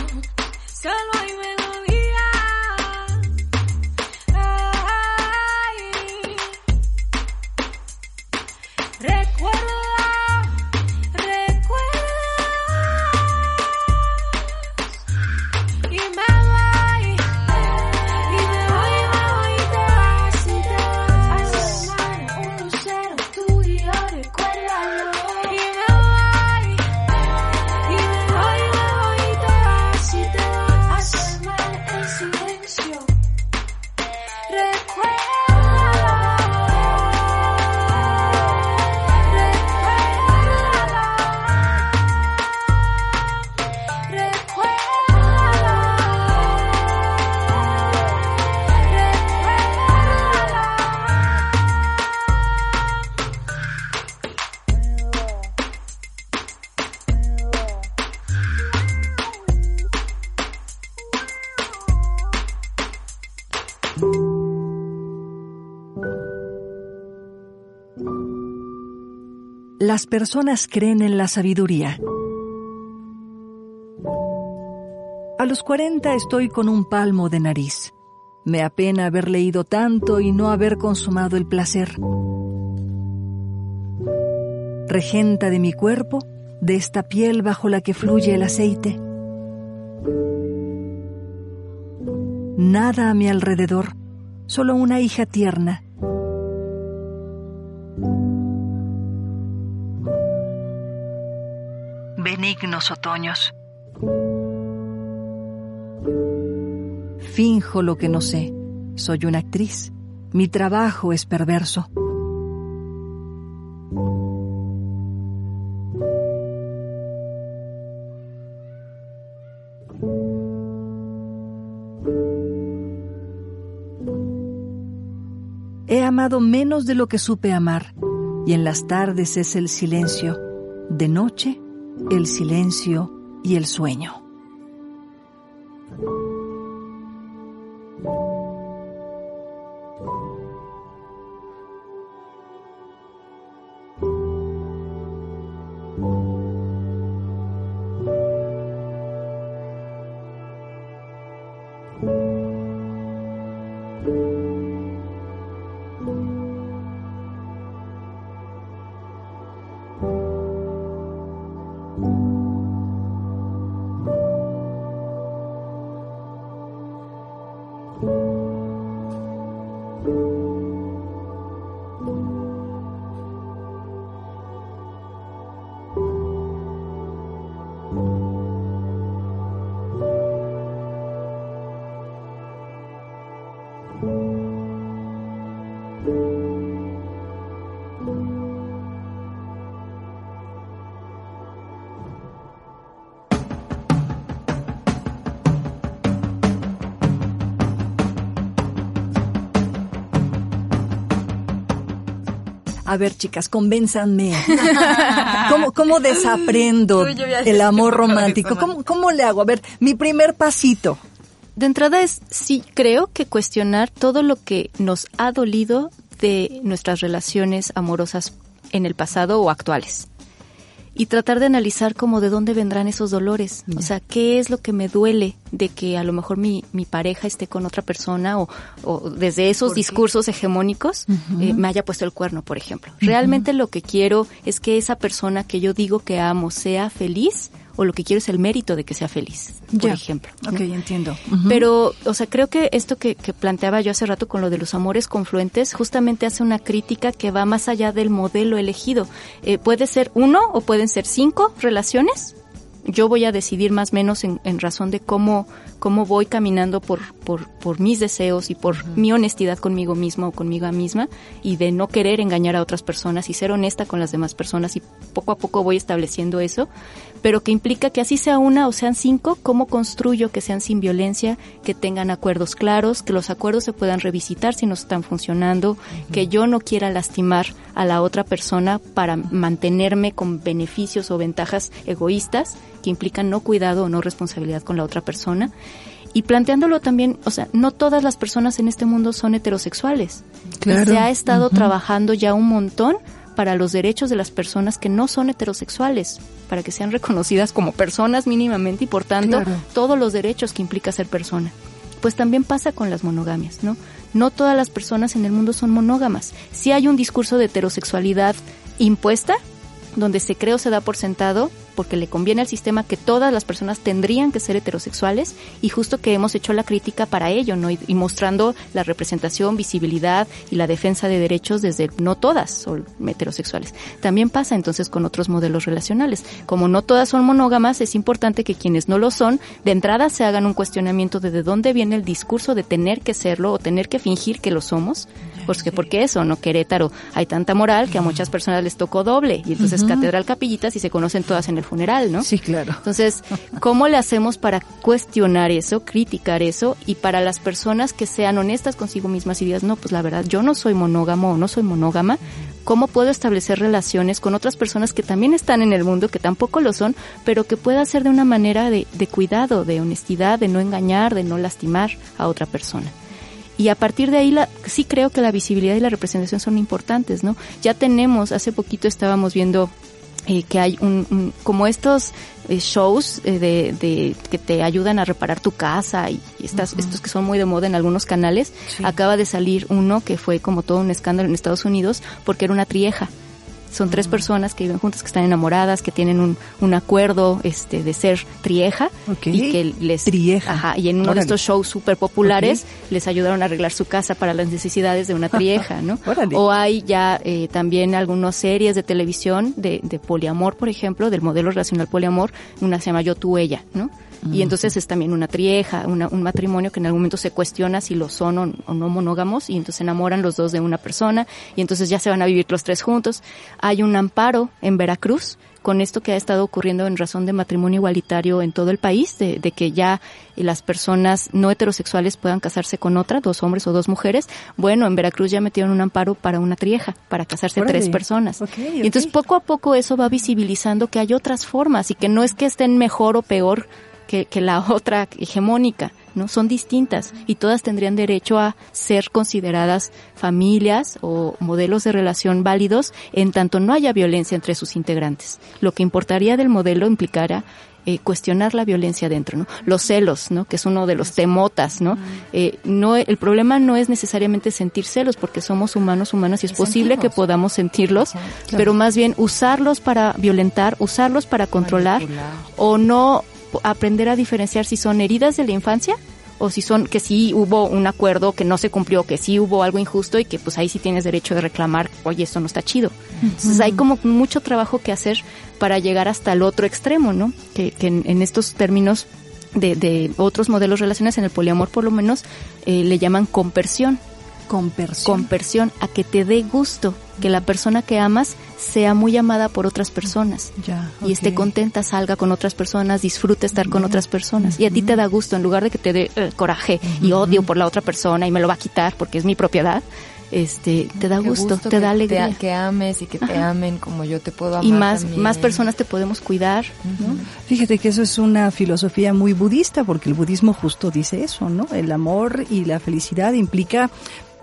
Las personas creen en la sabiduría. A los 40 estoy con un palmo de nariz. Me apena haber leído tanto y no haber consumado el placer. Regenta de mi cuerpo, de esta piel bajo la que fluye el aceite. Nada a mi alrededor, solo una hija tierna. Benignos otoños. Finjo lo que no sé. Soy una actriz. Mi trabajo es perverso. He amado menos de lo que supe amar, y en las tardes es el silencio, de noche el silencio y el sueño. A ver, chicas, convénzanme. (laughs) ¿Cómo, cómo desaprendo el amor romántico? ¿Cómo, ¿Cómo le hago? A ver, mi primer pasito. De entrada es, sí, creo que cuestionar todo lo que nos ha dolido de nuestras relaciones amorosas en el pasado o actuales y tratar de analizar como de dónde vendrán esos dolores. O sea, qué es lo que me duele de que a lo mejor mi, mi pareja esté con otra persona o, o desde esos discursos hegemónicos eh, me haya puesto el cuerno, por ejemplo. Realmente lo que quiero es que esa persona que yo digo que amo sea feliz o lo que quiero es el mérito de que sea feliz, por ejemplo. Ok, entiendo. Pero, o sea, creo que esto que, planteaba yo hace rato con lo de los amores confluentes, justamente hace una crítica que va más allá del modelo elegido. Eh, puede ser uno o pueden ser cinco relaciones. Yo voy a decidir más o menos en, razón de cómo, cómo voy caminando por, por, por mis deseos y por mi honestidad conmigo mismo o conmigo misma y de no querer engañar a otras personas y ser honesta con las demás personas y poco a poco voy estableciendo eso pero que implica que así sea una o sean cinco, ¿cómo construyo que sean sin violencia, que tengan acuerdos claros, que los acuerdos se puedan revisitar si no están funcionando, que yo no quiera lastimar a la otra persona para mantenerme con beneficios o ventajas egoístas que implican no cuidado o no responsabilidad con la otra persona? Y planteándolo también, o sea, no todas las personas en este mundo son heterosexuales. Se ha estado trabajando ya un montón para los derechos de las personas que no son heterosexuales, para que sean reconocidas como personas mínimamente y por tanto todos los derechos que implica ser persona. Pues también pasa con las monogamias, ¿no? No todas las personas en el mundo son monógamas. Si hay un discurso de heterosexualidad impuesta, donde se cree o se da por sentado porque le conviene al sistema que todas las personas tendrían que ser heterosexuales y justo que hemos hecho la crítica para ello, ¿no? Y, mostrando la representación, visibilidad y la defensa de derechos desde no todas son heterosexuales. También pasa entonces con otros modelos relacionales. Como no todas son monógamas, es importante que quienes no lo son, de entrada se hagan un cuestionamiento de de dónde viene el discurso de tener que serlo o tener que fingir que lo somos. Porque, porque eso, ¿no? Querétaro, hay tanta moral que a muchas personas les tocó doble y entonces catedral capillitas y se conocen todas en el funeral, ¿no? Sí, claro. Entonces, ¿cómo le hacemos para cuestionar eso, criticar eso y para las personas que sean honestas consigo mismas y digas, no, pues la verdad, yo no soy monógamo o no soy monógama, ¿cómo puedo establecer relaciones con otras personas que también están en el mundo, que tampoco lo son, pero que pueda ser de una manera de, de cuidado, de honestidad, de no engañar, de no lastimar a otra persona? Y a partir de ahí la, sí creo que la visibilidad y la representación son importantes, ¿no? Ya tenemos, hace poquito estábamos viendo eh, que hay un, como estos eh, shows eh, de, de, que te ayudan a reparar tu casa y, estas, estos que son muy de moda en algunos canales. Acaba de salir uno que fue como todo un escándalo en Estados Unidos porque era una trieja. Son tres personas que viven juntas, que están enamoradas, que tienen un, un acuerdo este de ser trieja y que les trieja. Ajá, y en uno de estos shows súper populares les ayudaron a arreglar su casa para las necesidades de una trieja, ¿no? (laughs) o hay ya eh, también algunas series de televisión de, de poliamor, por ejemplo, del modelo relacional poliamor, una se llama Yo, tú, ella, ¿no? Y entonces es también una trieja, un matrimonio que en algún momento se cuestiona si lo son o, no monógamos y entonces se enamoran los dos de una persona y entonces ya se van a vivir los tres juntos. Hay un amparo en Veracruz con esto que ha estado ocurriendo en razón de matrimonio igualitario en todo el país, de, que ya las personas no heterosexuales puedan casarse con otra, dos hombres o dos mujeres. Bueno, en Veracruz ya metieron un amparo para una trieja, para casarse tres personas. Y entonces poco a poco eso va visibilizando que hay otras formas y que no es que estén mejor o peor que, la (laughs) otra hegemónica, ¿no? Son distintas y todas tendrían derecho a ser consideradas familias o modelos de relación válidos en tanto no haya violencia entre sus integrantes. Lo que importaría del modelo implicara eh, cuestionar la violencia dentro, ¿no? Los celos, ¿no? Que es uno de los temotas, ¿no? Eh, no, el problema no es necesariamente sentir celos, porque somos humanos, humanas, y es posible que podamos sentirlos, pero más bien usarlos para violentar, usarlos para controlar, o no aprender a diferenciar si son heridas de la infancia o si son que sí hubo un acuerdo que no se cumplió, que sí hubo algo injusto y que pues ahí sí tienes derecho de reclamar, oye, esto no está chido. Entonces hay como mucho trabajo que hacer para llegar hasta el otro extremo, ¿no? Que, que en, estos términos de, de, otros modelos relaciones, en el poliamor por lo menos, eh, le llaman compersión. Compersión. Compersión, a que te dé gusto que la persona que amas sea muy amada por otras personas ya, y esté contenta, salga con otras personas, disfrute estar con otras personas y a ti te da gusto en lugar de que te dé eh, coraje y odio por la otra persona y me lo va a quitar porque es mi propiedad. Este, te da gusto, te da alegría. que ames y que te amen como yo te puedo amar. Y más, más personas te podemos cuidar. Fíjate que eso es una filosofía muy budista, porque el budismo justo dice eso, ¿no? El amor y la felicidad implica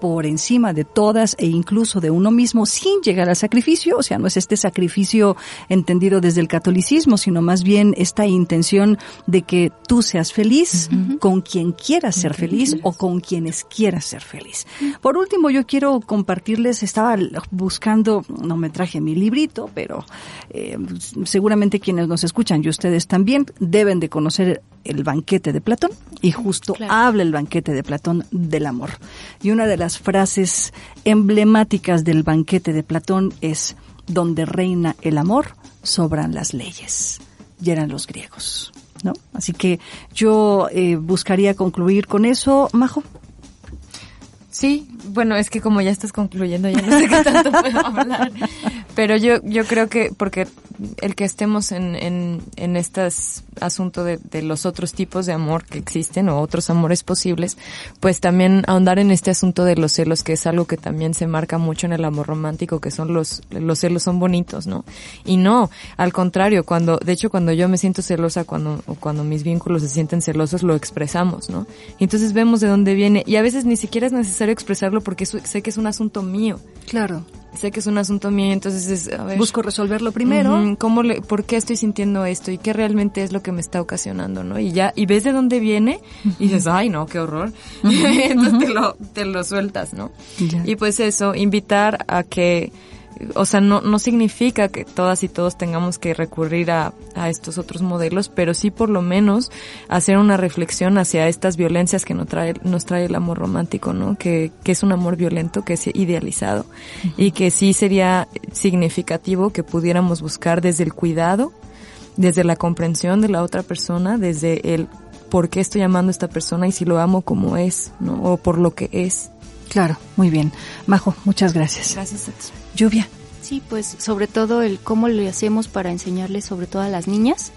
por encima de todas e incluso de uno mismo sin llegar al sacrificio, o sea, no es este sacrificio entendido desde el catolicismo, sino más bien esta intención de que tú seas feliz con quien quieras ser feliz o con quienes quieras ser feliz. Por último, yo quiero compartirles, estaba buscando, no me traje mi librito, pero eh, seguramente quienes nos escuchan y ustedes también deben de conocer el banquete de Platón y justo habla el banquete de Platón del amor. Y una de las frases emblemáticas del banquete de Platón es, donde reina el amor, sobran las leyes. Y eran los griegos. ¿no? Así que yo eh, buscaría concluir con eso, Majo. Sí, bueno, es que como ya estás concluyendo, ya no sé qué tanto puedo hablar. (laughs) Pero yo, yo creo que, porque el que estemos en, en, en este asunto de, de, los otros tipos de amor que existen o otros amores posibles, pues también ahondar en este asunto de los celos, que es algo que también se marca mucho en el amor romántico, que son los, los celos son bonitos, ¿no? Y no, al contrario, cuando, de hecho cuando yo me siento celosa, cuando, o cuando mis vínculos se sienten celosos, lo expresamos, ¿no? Entonces vemos de dónde viene, y a veces ni siquiera es necesario expresarlo porque sé que es un asunto mío. Claro sé que es un asunto mío, entonces es, a ver, busco resolverlo primero. ¿Cómo le, por qué estoy sintiendo esto y qué realmente es lo que me está ocasionando, ¿no? Y ya, y ves de dónde viene y dices, ay, no, qué horror. (laughs) entonces te lo, te lo sueltas, ¿no? Y pues eso, invitar a que o sea, no, no significa que todas y todos tengamos que recurrir a, a, estos otros modelos, pero sí por lo menos hacer una reflexión hacia estas violencias que nos trae, nos trae el amor romántico, ¿no? Que, que es un amor violento, que es idealizado y que sí sería significativo que pudiéramos buscar desde el cuidado, desde la comprensión de la otra persona, desde el por qué estoy amando a esta persona y si lo amo como es, ¿no? O por lo que es. Claro, muy bien. Majo, muchas gracias. Gracias a ti. Lluvia. Sí, pues sobre todo el cómo le hacemos para enseñarles, sobre todo a las niñas,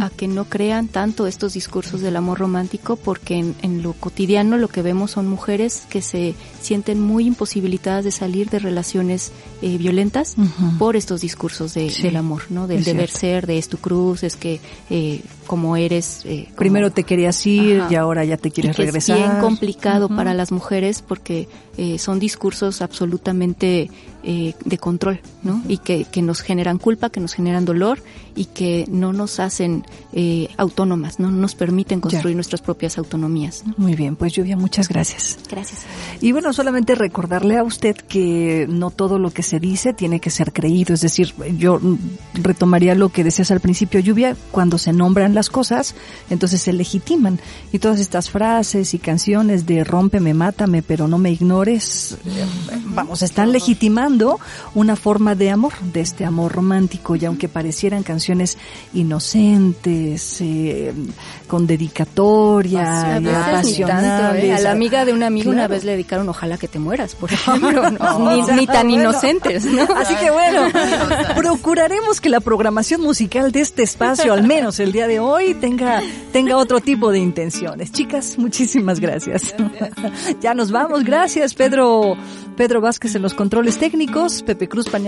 a que no crean tanto estos discursos del amor romántico, porque en, lo cotidiano lo que vemos son mujeres que se sienten muy imposibilitadas de salir de relaciones eh, violentas por estos discursos de, del amor, ¿no? Del deber ser, de es tu cruz, es que eh, como eres... Eh, Primero te querías ir y ahora ya te quieres regresar. Es bien complicado para las mujeres porque eh, son discursos absolutamente eh, de control, ¿no? Y que, que, nos generan culpa, que nos generan dolor y que no nos hacen eh, autónomas, ¿no? Nos permiten construir nuestras propias autonomías. Muy bien, pues Lluvia, muchas gracias. Gracias. Y bueno, solamente recordarle a usted que no todo lo que se dice tiene que ser creído, es decir, yo retomaría lo que decías al principio, Lluvia, cuando se nombran las cosas, entonces se legitiman. Y todas estas frases y canciones de rómpeme, mátame, pero no me ignores, vamos, están legitimando una forma de amor, de este amor romántico, y aunque parecieran canciones inocentes, eh, con dedicatoria, y. ¿eh? A la amiga de un amigo una vez le dedicaron Ojalá que te mueras, por (laughs) ejemplo, ni, tan inocentes. (laughs) Así que bueno, (laughs) procuraremos que la programación musical de este espacio, al menos el día de hoy, tenga, tenga otro tipo de intenciones. Chicas, muchísimas gracias. ya nos vamos, gracias Pedro, Pedro Vázquez en los controles técnicos, Pepe Cruz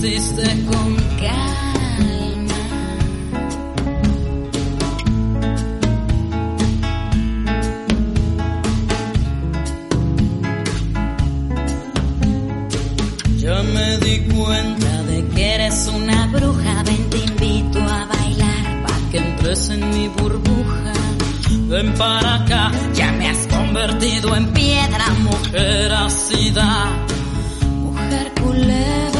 desvestiste con calma. Ya me di cuenta de que eres una bruja, ven te invito a bailar, pa' que entres en mi burbuja. Ven para acá, ya me has convertido en piedra, mujer ácida, mujer culebra.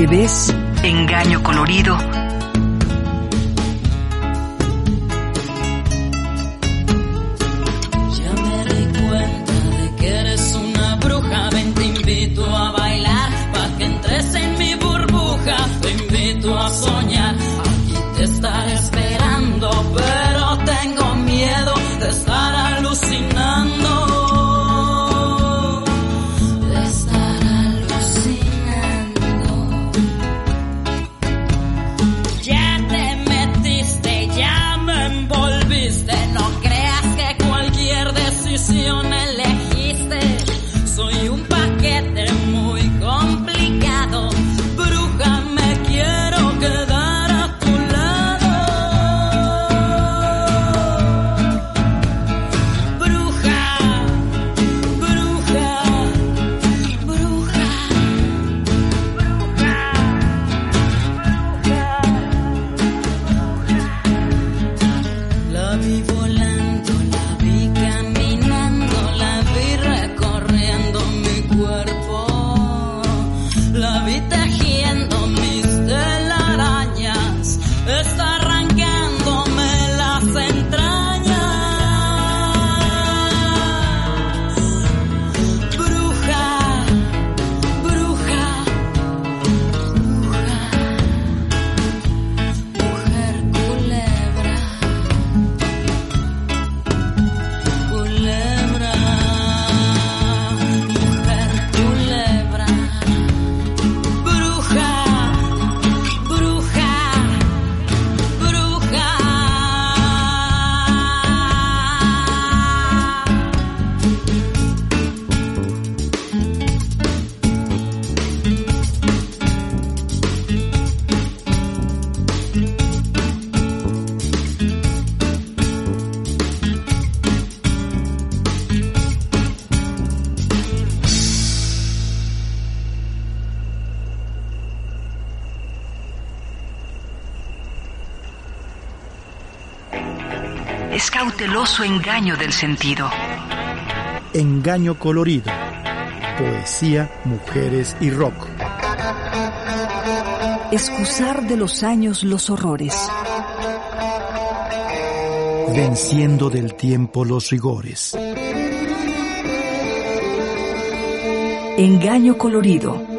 Que ves, engaño del sentido. Engaño colorido. Poesía, mujeres y rock. Excusar de los años los horrores. Venciendo del tiempo los rigores. Engaño colorido